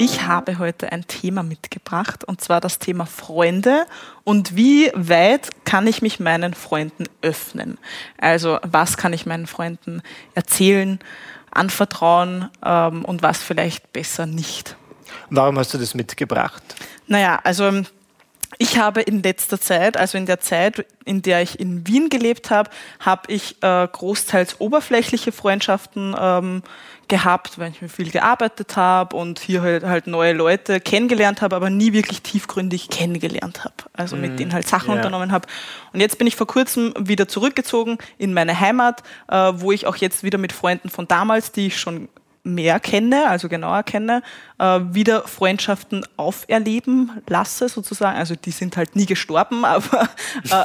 Ich habe heute ein Thema mitgebracht und zwar das Thema Freunde und wie weit kann ich mich meinen Freunden öffnen? Also was kann ich meinen Freunden erzählen, anvertrauen ähm, und was vielleicht besser nicht? Warum hast du das mitgebracht? Naja, also ich habe in letzter Zeit, also in der Zeit, in der ich in Wien gelebt habe, habe ich äh, großteils oberflächliche Freundschaften ähm, gehabt, weil ich mir viel gearbeitet habe und hier halt, halt neue Leute kennengelernt habe, aber nie wirklich tiefgründig kennengelernt habe. Also mm, mit denen halt Sachen ja. unternommen habe. Und jetzt bin ich vor kurzem wieder zurückgezogen in meine Heimat, äh, wo ich auch jetzt wieder mit Freunden von damals, die ich schon mehr kenne, also genauer kenne, äh, wieder Freundschaften auferleben lasse, sozusagen. Also die sind halt nie gestorben, aber, äh,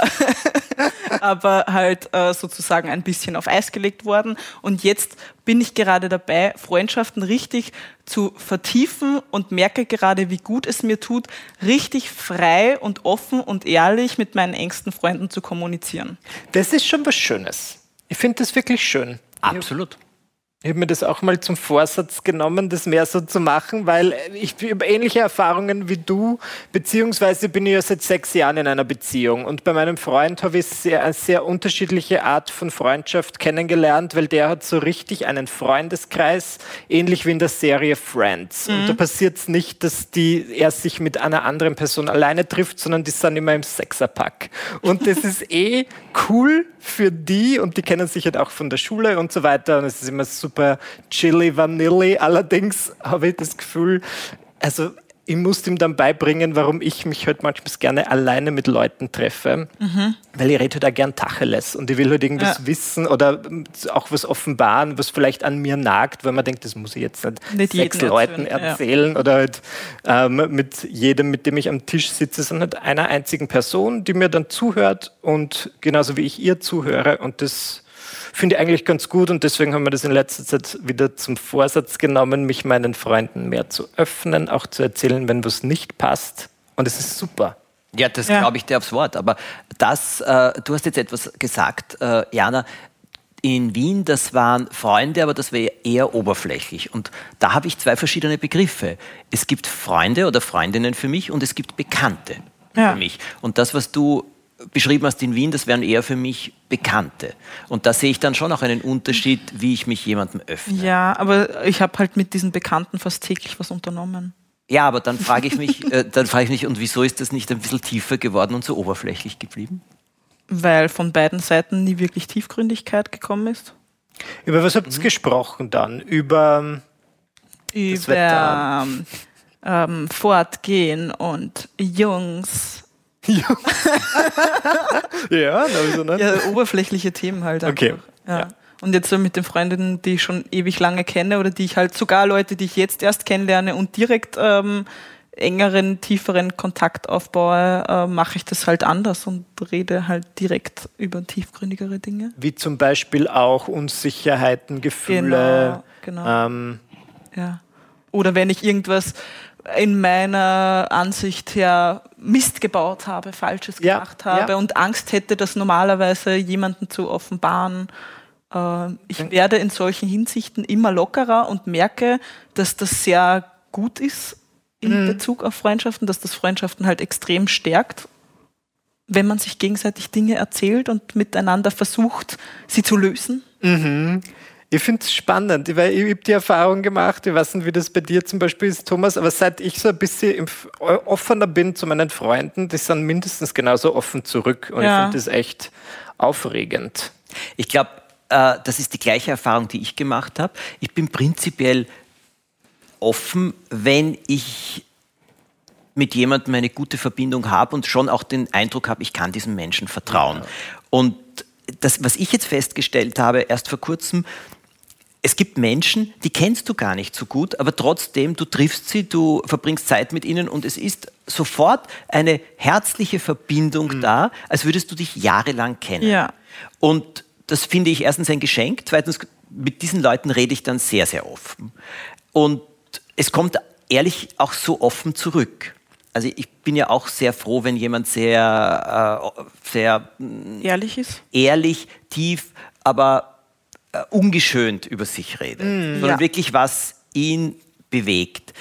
aber halt äh, sozusagen ein bisschen auf Eis gelegt worden. Und jetzt bin ich gerade dabei, Freundschaften richtig zu vertiefen und merke gerade, wie gut es mir tut, richtig frei und offen und ehrlich mit meinen engsten Freunden zu kommunizieren. Das ist schon was Schönes. Ich finde das wirklich schön. Absolut. Ich habe mir das auch mal zum Vorsatz genommen, das mehr so zu machen, weil ich habe ähnliche Erfahrungen wie du, beziehungsweise bin ich ja seit sechs Jahren in einer Beziehung. Und bei meinem Freund habe ich sehr, eine sehr unterschiedliche Art von Freundschaft kennengelernt, weil der hat so richtig einen Freundeskreis, ähnlich wie in der Serie Friends. Mhm. Und da passiert es nicht, dass die, er sich mit einer anderen Person alleine trifft, sondern die sind immer im Sechserpack. Und das ist eh cool für die und die kennen sich halt auch von der Schule und so weiter. Und es ist immer super super chili vanilli. Allerdings habe ich das Gefühl, also ich musste ihm dann beibringen, warum ich mich halt manchmal gerne alleine mit Leuten treffe, mhm. weil ich rede halt auch gern Tacheles und ich will halt irgendwas ja. wissen oder auch was offenbaren, was vielleicht an mir nagt, weil man denkt, das muss ich jetzt nicht, nicht sechs Leuten erzählen, erzählen ja. oder halt ähm, mit jedem, mit dem ich am Tisch sitze, sondern halt einer einzigen Person, die mir dann zuhört und genauso wie ich ihr zuhöre und das finde ich eigentlich ganz gut und deswegen haben wir das in letzter Zeit wieder zum Vorsatz genommen, mich meinen Freunden mehr zu öffnen, auch zu erzählen, wenn was nicht passt. Und es ist super. Ja, das ja. glaube ich dir aufs Wort. Aber das, äh, du hast jetzt etwas gesagt, äh, Jana, in Wien, das waren Freunde, aber das wäre eher oberflächlich. Und da habe ich zwei verschiedene Begriffe. Es gibt Freunde oder Freundinnen für mich und es gibt Bekannte ja. für mich. Und das, was du beschrieben hast in Wien, das wären eher für mich Bekannte. Und da sehe ich dann schon auch einen Unterschied, wie ich mich jemandem öffne. Ja, aber ich habe halt mit diesen Bekannten fast täglich was unternommen. Ja, aber dann frage ich mich, äh, dann frage ich mich, und wieso ist das nicht ein bisschen tiefer geworden und so oberflächlich geblieben? Weil von beiden Seiten nie wirklich Tiefgründigkeit gekommen ist. Über was habt ihr mhm. gesprochen dann? Über, über ähm, Fortgehen und Jungs ja, so, ne? ja, oberflächliche Themen halt. Einfach. Okay. Ja. ja. Und jetzt so mit den Freundinnen, die ich schon ewig lange kenne oder die ich halt sogar Leute, die ich jetzt erst kennenlerne und direkt ähm, engeren, tieferen Kontakt aufbaue, äh, mache ich das halt anders und rede halt direkt über tiefgründigere Dinge. Wie zum Beispiel auch Unsicherheiten, Gefühle. Genau, genau. Ähm, ja. Oder wenn ich irgendwas in meiner Ansicht her Mist gebaut habe, Falsches ja, gemacht habe ja. und Angst hätte, das normalerweise jemanden zu offenbaren. Äh, ich werde in solchen Hinsichten immer lockerer und merke, dass das sehr gut ist in mhm. Bezug auf Freundschaften, dass das Freundschaften halt extrem stärkt, wenn man sich gegenseitig Dinge erzählt und miteinander versucht, sie zu lösen. Mhm. Ich finde es spannend, weil ich habe die Erfahrung gemacht, ich weiß nicht, wie das bei dir zum Beispiel ist, Thomas, aber seit ich so ein bisschen offener bin zu meinen Freunden, die sind mindestens genauso offen zurück und ja. ich finde das echt aufregend. Ich glaube, äh, das ist die gleiche Erfahrung, die ich gemacht habe. Ich bin prinzipiell offen, wenn ich mit jemandem eine gute Verbindung habe und schon auch den Eindruck habe, ich kann diesem Menschen vertrauen. Ja. Und das, was ich jetzt festgestellt habe, erst vor kurzem, es gibt Menschen, die kennst du gar nicht so gut, aber trotzdem, du triffst sie, du verbringst Zeit mit ihnen und es ist sofort eine herzliche Verbindung mhm. da, als würdest du dich jahrelang kennen. Ja. Und das finde ich erstens ein Geschenk, zweitens, mit diesen Leuten rede ich dann sehr, sehr offen. Und es kommt ehrlich auch so offen zurück. Also ich bin ja auch sehr froh, wenn jemand sehr, äh, sehr ehrlich ist. Ehrlich, tief, aber äh, ungeschönt über sich redet, mm, sondern ja. wirklich was ihn bewegt.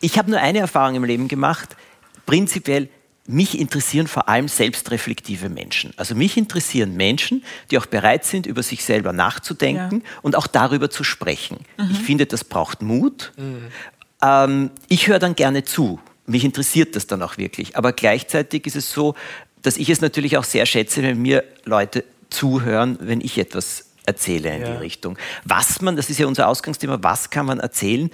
Ich habe nur eine Erfahrung im Leben gemacht. Prinzipiell mich interessieren vor allem selbstreflektive Menschen. Also mich interessieren Menschen, die auch bereit sind, über sich selber nachzudenken ja. und auch darüber zu sprechen. Mhm. Ich finde, das braucht Mut. Mhm. Ähm, ich höre dann gerne zu. Mich interessiert das dann auch wirklich. Aber gleichzeitig ist es so, dass ich es natürlich auch sehr schätze, wenn mir Leute zuhören, wenn ich etwas erzähle in ja. die Richtung. Was man, das ist ja unser Ausgangsthema, was kann man erzählen?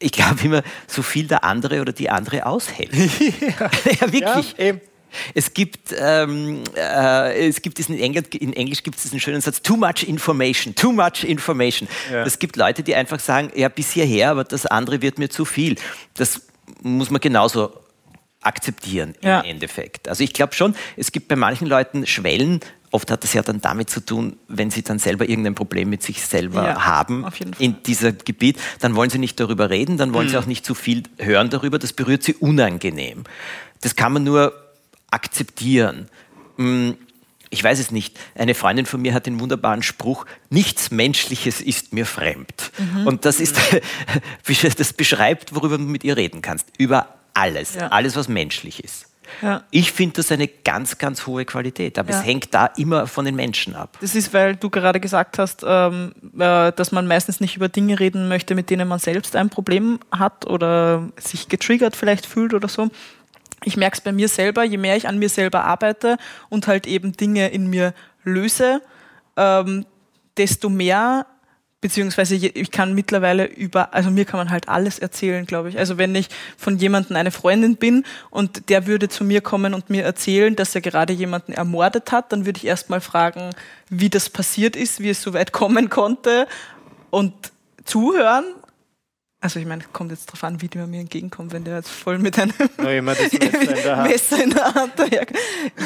ich glaube immer, so viel der andere oder die andere aushält. ja. ja, wirklich. Ja, es gibt, ähm, äh, es gibt diesen, in, in Englisch gibt es diesen schönen Satz, too much information, too much information. Ja. Es gibt Leute, die einfach sagen, ja, bis hierher, aber das andere wird mir zu viel. Das muss man genauso akzeptieren im ja. Endeffekt. Also ich glaube schon, es gibt bei manchen Leuten Schwellen, oft hat das ja dann damit zu tun, wenn sie dann selber irgendein Problem mit sich selber ja, haben in diesem Gebiet, dann wollen sie nicht darüber reden, dann wollen mhm. sie auch nicht zu viel hören darüber, das berührt sie unangenehm. Das kann man nur akzeptieren. Hm, ich weiß es nicht. Eine Freundin von mir hat den wunderbaren Spruch, nichts Menschliches ist mir fremd. Mhm. Und das ist, das beschreibt, worüber du mit ihr reden kannst. Über alles. Ja. Alles, was menschlich ist. Ja. Ich finde das eine ganz, ganz hohe Qualität, aber ja. es hängt da immer von den Menschen ab. Das ist, weil du gerade gesagt hast, ähm, äh, dass man meistens nicht über Dinge reden möchte, mit denen man selbst ein Problem hat oder sich getriggert vielleicht fühlt oder so. Ich merke es bei mir selber, je mehr ich an mir selber arbeite und halt eben Dinge in mir löse, ähm, desto mehr beziehungsweise ich kann mittlerweile über, also mir kann man halt alles erzählen, glaube ich. Also wenn ich von jemandem eine Freundin bin und der würde zu mir kommen und mir erzählen, dass er gerade jemanden ermordet hat, dann würde ich erstmal fragen, wie das passiert ist, wie es so weit kommen konnte und zuhören also ich meine, kommt jetzt darauf an, wie der mir entgegenkommt, wenn der jetzt voll mit einem oh, Messer in der Hand daherkommt.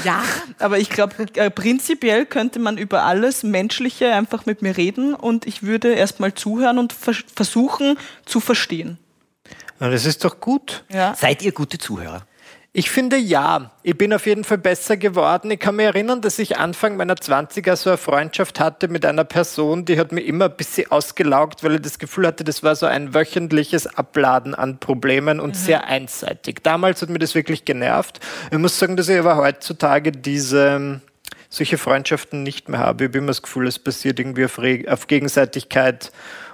Ja, aber ich glaube, äh, prinzipiell könnte man über alles Menschliche einfach mit mir reden und ich würde erstmal zuhören und vers versuchen zu verstehen. Na, das ist doch gut. Ja. Seid ihr gute Zuhörer? Ich finde ja. Ich bin auf jeden Fall besser geworden. Ich kann mich erinnern, dass ich Anfang meiner 20er so eine Freundschaft hatte mit einer Person, die hat mir immer ein bisschen ausgelaugt, weil ich das Gefühl hatte, das war so ein wöchentliches Abladen an Problemen und mhm. sehr einseitig. Damals hat mir das wirklich genervt. Ich muss sagen, dass ich aber heutzutage diese solche Freundschaften nicht mehr habe. Ich habe immer das Gefühl, es passiert irgendwie auf, auf Gegenseitigkeit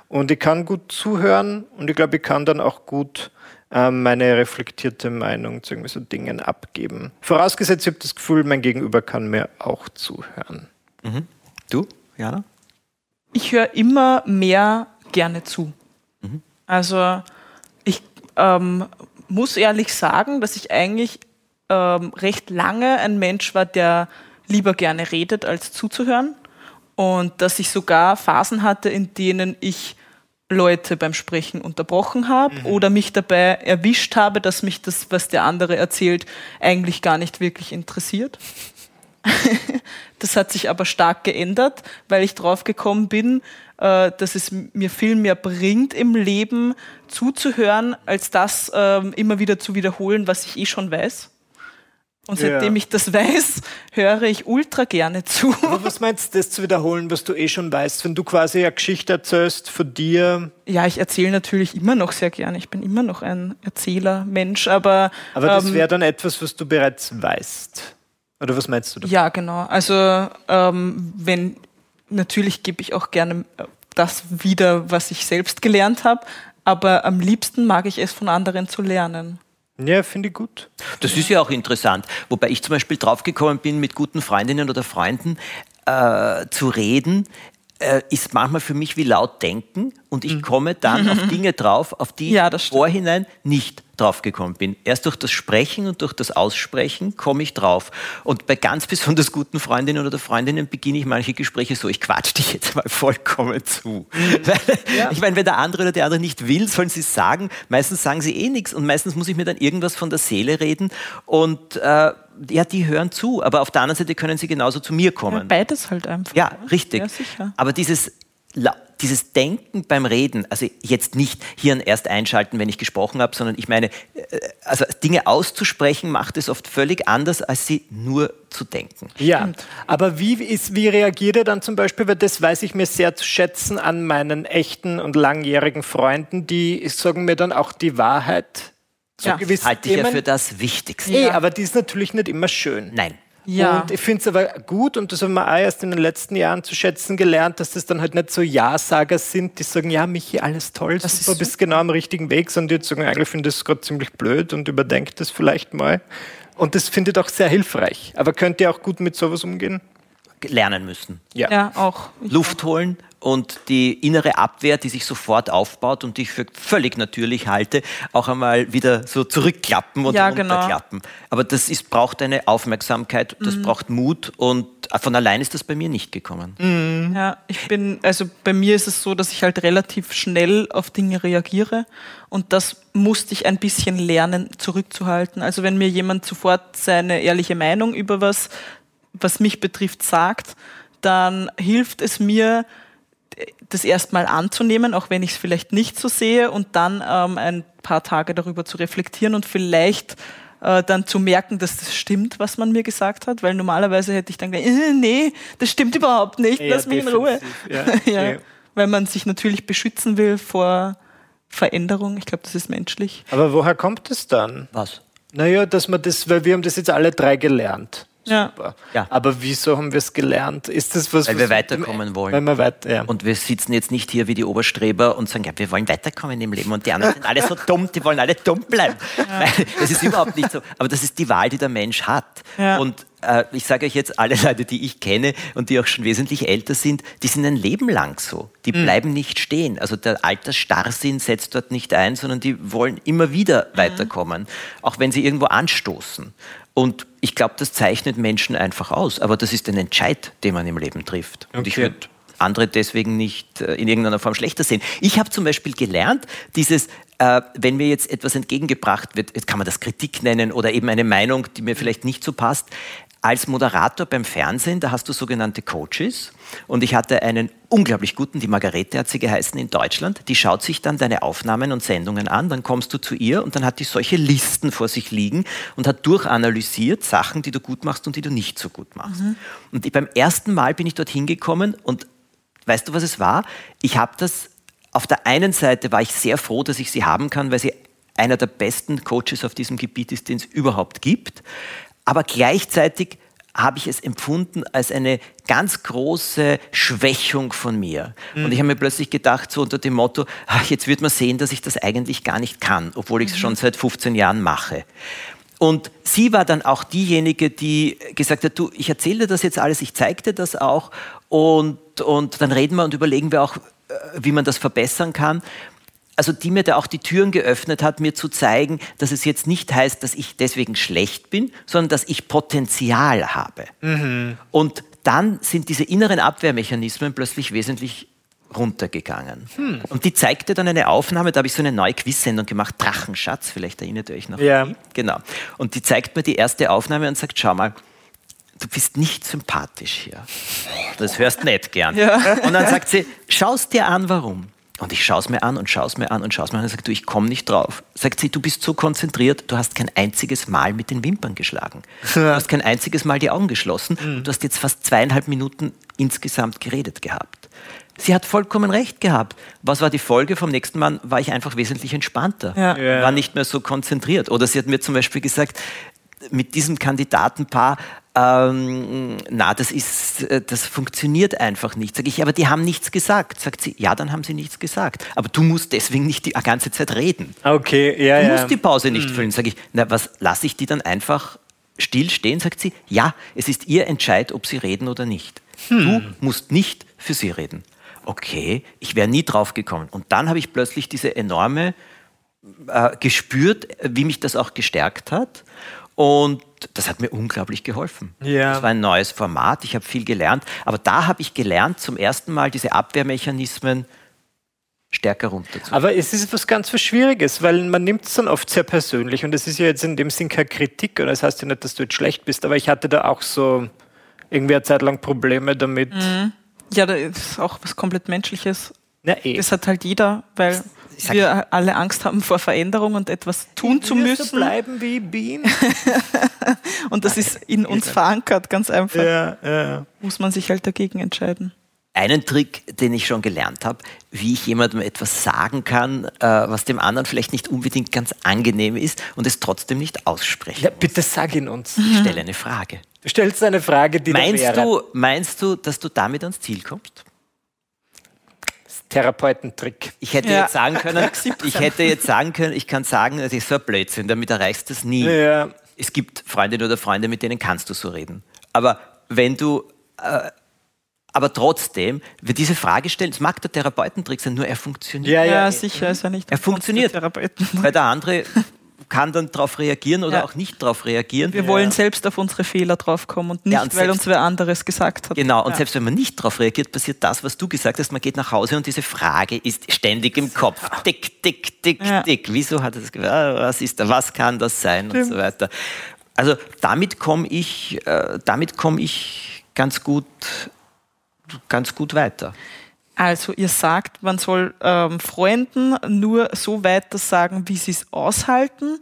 und ich kann gut zuhören und ich glaube, ich kann dann auch gut ähm, meine reflektierte Meinung zu irgendwie so Dingen abgeben. Vorausgesetzt, ich habe das Gefühl, mein Gegenüber kann mir auch zuhören. Mhm. Du, Jana? Ich höre immer mehr gerne zu. Mhm. Also ich ähm, muss ehrlich sagen, dass ich eigentlich ähm, recht lange ein Mensch war, der lieber gerne redet, als zuzuhören. Und dass ich sogar Phasen hatte, in denen ich Leute beim Sprechen unterbrochen habe mhm. oder mich dabei erwischt habe, dass mich das, was der andere erzählt, eigentlich gar nicht wirklich interessiert. das hat sich aber stark geändert, weil ich drauf gekommen bin, äh, dass es mir viel mehr bringt, im Leben zuzuhören, als das ähm, immer wieder zu wiederholen, was ich eh schon weiß. Und seitdem ja. ich das weiß, höre ich ultra gerne zu. Aber was meinst du, das zu wiederholen, was du eh schon weißt, wenn du quasi eine Geschichte erzählst von dir? Ja, ich erzähle natürlich immer noch sehr gerne. Ich bin immer noch ein Erzähler-Mensch, aber. Aber das ähm, wäre dann etwas, was du bereits weißt. Oder was meinst du? Damit? Ja, genau. Also, ähm, wenn, natürlich gebe ich auch gerne äh, das wieder, was ich selbst gelernt habe, aber am liebsten mag ich es von anderen zu lernen. Ja, finde ich gut. Das ist ja auch interessant. Wobei ich zum Beispiel draufgekommen bin, mit guten Freundinnen oder Freunden äh, zu reden, äh, ist manchmal für mich wie laut denken und ich mhm. komme dann auf Dinge drauf, auf die ja, ich vorhinein nicht draufgekommen bin. Erst durch das Sprechen und durch das Aussprechen komme ich drauf. Und bei ganz besonders guten Freundinnen oder Freundinnen beginne ich manche Gespräche so, ich quatsch dich jetzt mal vollkommen zu. Weil, ja. Ich meine, wenn der andere oder der andere nicht will, sollen sie es sagen. Meistens sagen sie eh nichts und meistens muss ich mir dann irgendwas von der Seele reden und äh, ja, die hören zu, aber auf der anderen Seite können sie genauso zu mir kommen. Ja, beides halt einfach. Ja, richtig. Ja, aber dieses dieses Denken beim Reden, also jetzt nicht Hirn erst einschalten, wenn ich gesprochen habe, sondern ich meine, äh, also Dinge auszusprechen macht es oft völlig anders, als sie nur zu denken. Ja, aber wie, ist, wie reagiert ihr dann zum Beispiel, weil das weiß ich mir sehr zu schätzen an meinen echten und langjährigen Freunden, die sagen mir dann auch die Wahrheit. Zu ja. Halte ich ja für das Wichtigste. Eh, aber die ist natürlich nicht immer schön. Nein. Ja. Und ich finde es aber gut, und das haben wir auch erst in den letzten Jahren zu schätzen gelernt, dass das dann halt nicht so Ja-Sager sind, die sagen, ja, Michi, alles toll, das super, bist genau am richtigen Weg, sondern die sagen, eigentlich finde ich das gerade ziemlich blöd und überdenkt das vielleicht mal. Und das findet auch sehr hilfreich. Aber könnt ihr auch gut mit sowas umgehen? Lernen müssen. Ja, ja auch. Luft holen und die innere Abwehr, die sich sofort aufbaut und die ich für völlig natürlich halte, auch einmal wieder so zurückklappen und ja, genau. runterklappen. Genau. Aber das ist, braucht eine Aufmerksamkeit, das mhm. braucht Mut und von allein ist das bei mir nicht gekommen. Mhm. Ja, ich bin, also bei mir ist es so, dass ich halt relativ schnell auf Dinge reagiere und das musste ich ein bisschen lernen zurückzuhalten. Also wenn mir jemand sofort seine ehrliche Meinung über was, was mich betrifft, sagt, dann hilft es mir, das erstmal anzunehmen, auch wenn ich es vielleicht nicht so sehe, und dann ähm, ein paar Tage darüber zu reflektieren und vielleicht äh, dann zu merken, dass das stimmt, was man mir gesagt hat, weil normalerweise hätte ich dann gedacht, äh, nee, das stimmt überhaupt nicht, lass mich in Ruhe. Ja, ja, ja. Weil man sich natürlich beschützen will vor Veränderung. Ich glaube, das ist menschlich. Aber woher kommt es dann? Was? Naja, dass man das, weil wir haben das jetzt alle drei gelernt. Ja. ja. Aber wieso haben wir es gelernt? Ist das was? Weil wir weiterkommen wollen. Weil wir weiter, ja. Und wir sitzen jetzt nicht hier wie die Oberstreber und sagen, ja, wir wollen weiterkommen im Leben und die anderen sind alle so dumm, die wollen alle dumm bleiben. Ja. Das ist überhaupt nicht so. Aber das ist die Wahl, die der Mensch hat. Ja. Und äh, ich sage euch jetzt, alle Leute, die ich kenne und die auch schon wesentlich älter sind, die sind ein Leben lang so. Die mhm. bleiben nicht stehen. Also der Altersstarrsinn setzt dort nicht ein, sondern die wollen immer wieder mhm. weiterkommen, auch wenn sie irgendwo anstoßen. Und ich glaube, das zeichnet Menschen einfach aus. Aber das ist ein Entscheid, den man im Leben trifft. Okay. Und ich würde andere deswegen nicht äh, in irgendeiner Form schlechter sehen. Ich habe zum Beispiel gelernt, dieses, äh, wenn mir jetzt etwas entgegengebracht wird, jetzt kann man das Kritik nennen oder eben eine Meinung, die mir vielleicht nicht so passt, als Moderator beim Fernsehen, da hast du sogenannte Coaches. Und ich hatte einen unglaublich guten, die Margarete hat sie geheißen in Deutschland, die schaut sich dann deine Aufnahmen und Sendungen an, dann kommst du zu ihr und dann hat die solche Listen vor sich liegen und hat durchanalysiert Sachen, die du gut machst und die du nicht so gut machst. Mhm. Und beim ersten Mal bin ich dorthin gekommen und weißt du, was es war? Ich habe das, auf der einen Seite war ich sehr froh, dass ich sie haben kann, weil sie einer der besten Coaches auf diesem Gebiet ist, den es überhaupt gibt. Aber gleichzeitig habe ich es empfunden als eine ganz große Schwächung von mir. Mhm. Und ich habe mir plötzlich gedacht, so unter dem Motto, ach, jetzt wird man sehen, dass ich das eigentlich gar nicht kann, obwohl ich es mhm. schon seit 15 Jahren mache. Und sie war dann auch diejenige, die gesagt hat, du, ich erzähle dir das jetzt alles, ich zeige dir das auch und, und dann reden wir und überlegen wir auch, äh, wie man das verbessern kann also die mir da auch die Türen geöffnet hat, mir zu zeigen, dass es jetzt nicht heißt, dass ich deswegen schlecht bin, sondern dass ich Potenzial habe. Mhm. Und dann sind diese inneren Abwehrmechanismen plötzlich wesentlich runtergegangen. Hm. Und die zeigte dann eine Aufnahme, da habe ich so eine neue Quiz-Sendung gemacht, Drachenschatz, vielleicht erinnert ihr euch noch. Ja. Genau. Und die zeigt mir die erste Aufnahme und sagt, schau mal, du bist nicht sympathisch hier. Das hörst nicht gern. Ja. Und dann sagt sie, schaust dir an, warum. Und ich schaue es mir an und schaue es mir an und schaue es mir an und sage, du, ich komme nicht drauf. Sagt sie, du bist so konzentriert, du hast kein einziges Mal mit den Wimpern geschlagen. Du hast kein einziges Mal die Augen geschlossen. Mhm. Du hast jetzt fast zweieinhalb Minuten insgesamt geredet gehabt. Sie hat vollkommen recht gehabt. Was war die Folge? Vom nächsten Mal war ich einfach wesentlich entspannter, ja. war nicht mehr so konzentriert. Oder sie hat mir zum Beispiel gesagt, mit diesem Kandidatenpaar ähm, na, das ist, äh, das funktioniert einfach nicht. Sag ich, aber die haben nichts gesagt. Sagt sie, ja, dann haben sie nichts gesagt. Aber du musst deswegen nicht die ganze Zeit reden. Okay, ja, Du ja. musst die Pause nicht hm. füllen. Sag ich, na, was, lasse ich die dann einfach still stehen? Sagt sie, ja, es ist ihr Entscheid, ob sie reden oder nicht. Hm. Du musst nicht für sie reden. Okay, ich wäre nie drauf gekommen. Und dann habe ich plötzlich diese enorme äh, gespürt, wie mich das auch gestärkt hat. Und das hat mir unglaublich geholfen. Ja. Das war ein neues Format, ich habe viel gelernt. Aber da habe ich gelernt, zum ersten Mal diese Abwehrmechanismen stärker runterzunehmen. Aber es ist etwas ganz was Schwieriges, weil man nimmt es dann oft sehr persönlich und es ist ja jetzt in dem Sinn keine Kritik und das heißt ja nicht, dass du jetzt schlecht bist, aber ich hatte da auch so irgendwie eine Zeit lang Probleme damit. Ja, das ist auch was komplett Menschliches. Na, eh. Das hat halt jeder, weil sag- wir alle Angst haben vor Veränderung und etwas tun zu müssen. bleiben wie Bean? Und das ist in uns verankert, ganz einfach. ja, ja. Muss man sich halt dagegen entscheiden. Einen Trick, den ich schon gelernt habe, wie ich jemandem etwas sagen kann, äh, was dem anderen vielleicht nicht unbedingt ganz angenehm ist und es trotzdem nicht aussprechen. ja, bitte sag ihn uns. Ich stelle eine Frage. Du stellst eine Frage, die Meinst du, meinst du, dass du damit ans Ziel kommst? Therapeutentrick. Ich hätte Ja. jetzt sagen können, ich hätte jetzt sagen können, ich kann sagen, das ist so ein Blödsinn, damit erreichst du es nie. Ja. Es gibt Freundinnen oder Freunde, mit denen kannst du so reden. Aber wenn du, äh, aber trotzdem, wer diese Frage stellt, es mag der Therapeutentrick sein, nur er funktioniert. Ja, Ja, ja. sicher ist ja nicht. Er funktioniert. Therapeuten. Weil der andere kann dann darauf reagieren oder Ja. auch nicht darauf reagieren. Wir wollen selbst auf unsere Fehler draufkommen und nicht, Ja, und weil selbst- uns wer anderes gesagt hat. Genau, und Ja. selbst wenn man nicht darauf reagiert, passiert das, was du gesagt hast. Man geht nach Hause und diese Frage ist ständig im Kopf. Tick, tick, tick, Ja. tick. Wieso hat er das gemacht? Was ist da? Was kann das sein? Und so weiter. Also damit komme ich, äh, damit komme ich ganz gut, ganz gut weiter. Also ihr sagt, man soll ähm, Freunden nur so weiter sagen, wie sie es aushalten.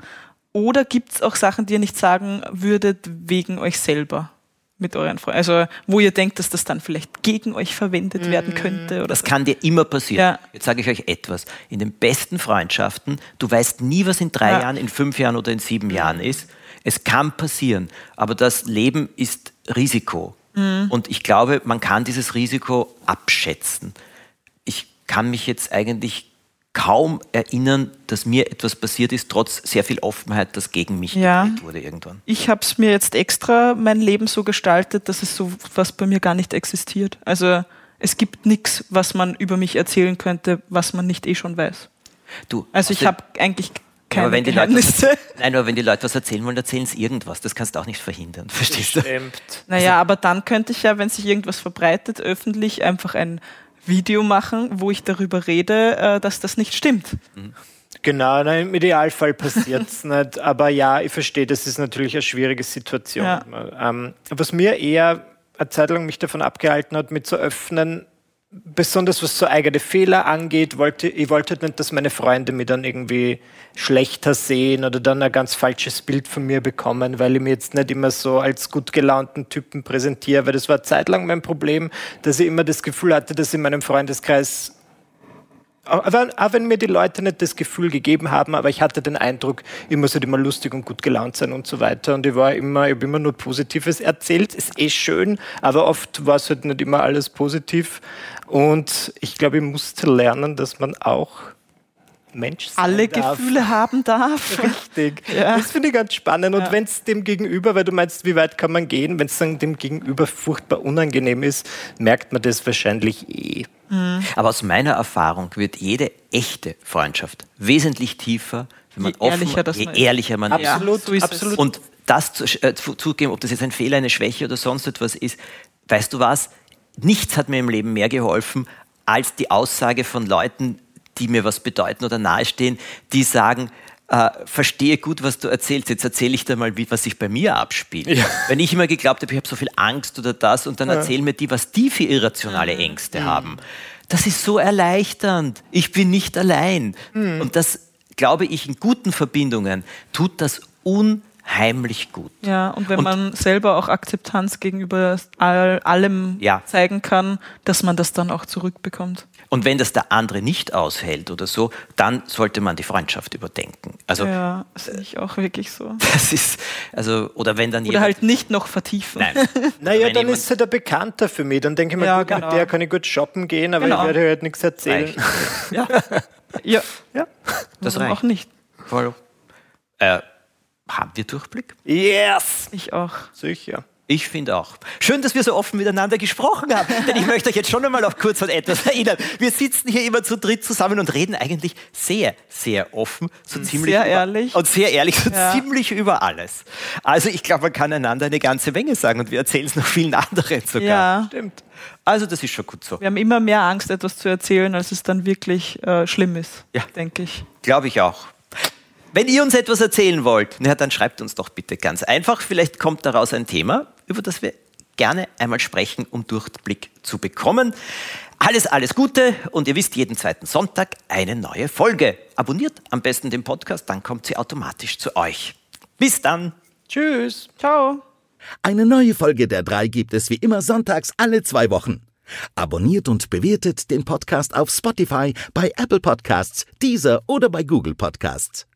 Oder gibt es auch Sachen, die ihr nicht sagen würdet wegen euch selber mit euren Freunden? Also wo ihr denkt, dass das dann vielleicht gegen euch verwendet werden könnte? Oder Das so. kann dir immer passieren. Ja. Jetzt sage ich euch etwas. In den besten Freundschaften, du weißt nie, was in drei Ja. Jahren, in fünf Jahren oder in sieben Jahren ist. Es kann passieren, aber das Leben ist Risiko. Mhm. Und ich glaube, man kann dieses Risiko abschätzen. Ich kann mich jetzt eigentlich kaum erinnern, dass mir etwas passiert ist, trotz sehr viel Offenheit, das gegen mich Ja. wurde irgendwann. Ich habe es mir jetzt extra mein Leben so gestaltet, dass es so was bei mir gar nicht existiert. Also es gibt nichts, was man über mich erzählen könnte, was man nicht eh schon weiß. Du, Also ich habe eigentlich keine aber wenn die Leute nein, aber wenn die Leute was erzählen wollen, erzählen sie irgendwas. Das kannst du auch nicht verhindern. Verstehst du? Stimmt. Naja, aber dann könnte ich ja, wenn sich irgendwas verbreitet, öffentlich einfach ein Video machen, wo ich darüber rede, äh, dass das nicht stimmt. Genau, nein, im Idealfall passiert es nicht. Aber ja, ich verstehe, das ist natürlich eine schwierige Situation. Ja. Ähm, was mir eher eine Zeit lang mich davon abgehalten hat, mit zu öffnen, besonders was so eigene Fehler angeht, wollte, ich wollte nicht, dass meine Freunde mich dann irgendwie schlechter sehen oder dann ein ganz falsches Bild von mir bekommen, weil ich mir jetzt nicht immer so als gut gelaunten Typen präsentiere, weil das war zeitlang mein Problem, dass ich immer das Gefühl hatte, dass in meinem Freundeskreis aber auch wenn mir die Leute nicht das Gefühl gegeben haben, aber ich hatte den Eindruck, ich muss halt immer lustig und gut gelaunt sein und so weiter. Und ich war immer, ich habe immer nur Positives erzählt. Ist eh schön, aber oft war es halt nicht immer alles positiv. Und ich glaube, ich musste lernen, dass man auch Mensch sein Alle darf. Gefühle haben darf. Richtig. Ja. Das finde ich ganz spannend. Und Ja. wenn es dem Gegenüber, weil du meinst, wie weit kann man gehen, wenn es dann dem Gegenüber furchtbar unangenehm ist, merkt man das wahrscheinlich eh. Aber aus meiner Erfahrung wird jede echte Freundschaft wesentlich tiefer, wenn man Je offen, ehrlicher das je man ist. ehrlicher man ist. Ja, Absolut, so ist absolut. Und das zu, äh, zu- zugeben, ob das jetzt ein Fehler, eine Schwäche oder sonst etwas ist, weißt du was? Nichts hat mir im Leben mehr geholfen, als die Aussage von Leuten, die mir was bedeuten oder nahestehen, die sagen, äh, verstehe gut, was du erzählst. Jetzt erzähle ich dir mal, wie, was sich bei mir abspielt. Ja. Wenn ich immer geglaubt habe, ich habe so viel Angst oder das und dann erzählen mir die, was die für irrationale Ängste haben. Das ist so erleichternd. Ich bin nicht allein. Und das, glaube ich, in guten Verbindungen tut das unheimlich gut. Ja, und wenn Und- man selber auch Akzeptanz gegenüber all, allem Ja. zeigen kann, dass man das dann auch zurückbekommt. Und wenn das der andere nicht aushält oder so, dann sollte man die Freundschaft überdenken. Also Ja, sehe ich auch wirklich so. das ist, also, oder wenn dann Oder jemand... halt nicht noch vertiefen. Nein. Naja, Wenn dann jemand- ist er der Bekannter für mich. Dann denke ich mir, Ja, gut, genau. mit der kann ich gut shoppen gehen, aber Genau. ich werde halt nichts erzählen. Ja, Ja, Ja. das warum reicht. auch nicht. voll. Äh, haben wir Durchblick? Yes! Ich auch. Sicher. Ich finde auch. Schön, dass wir so offen miteinander gesprochen haben, denn ich möchte euch jetzt schon einmal auf kurz an etwas erinnern. Wir sitzen hier immer zu dritt zusammen und reden eigentlich sehr, sehr offen, so Mhm. ziemlich Sehr über, ehrlich. und sehr ehrlich, so Ja. ziemlich über alles. Also ich glaube, man kann einander eine ganze Menge sagen und wir erzählen es noch vielen anderen sogar. Ja. Stimmt. Also das ist schon gut so. Wir haben immer mehr Angst, etwas zu erzählen, als es dann wirklich äh, schlimm ist, Ja. denke ich. Glaube ich auch. Wenn ihr uns etwas erzählen wollt, na, dann schreibt uns doch bitte ganz einfach. Vielleicht kommt daraus ein Thema, über das wir gerne einmal sprechen, um Durchblick zu bekommen. Alles, alles Gute und ihr wisst, jeden zweiten Sonntag eine neue Folge. Abonniert am besten den Podcast, dann kommt sie automatisch zu euch. Bis dann. Tschüss. Ciao. Eine neue Folge der drei gibt es wie immer sonntags alle zwei Wochen. Abonniert und bewertet den Podcast auf Spotify, bei Apple Podcasts, Deezer oder bei Google Podcasts.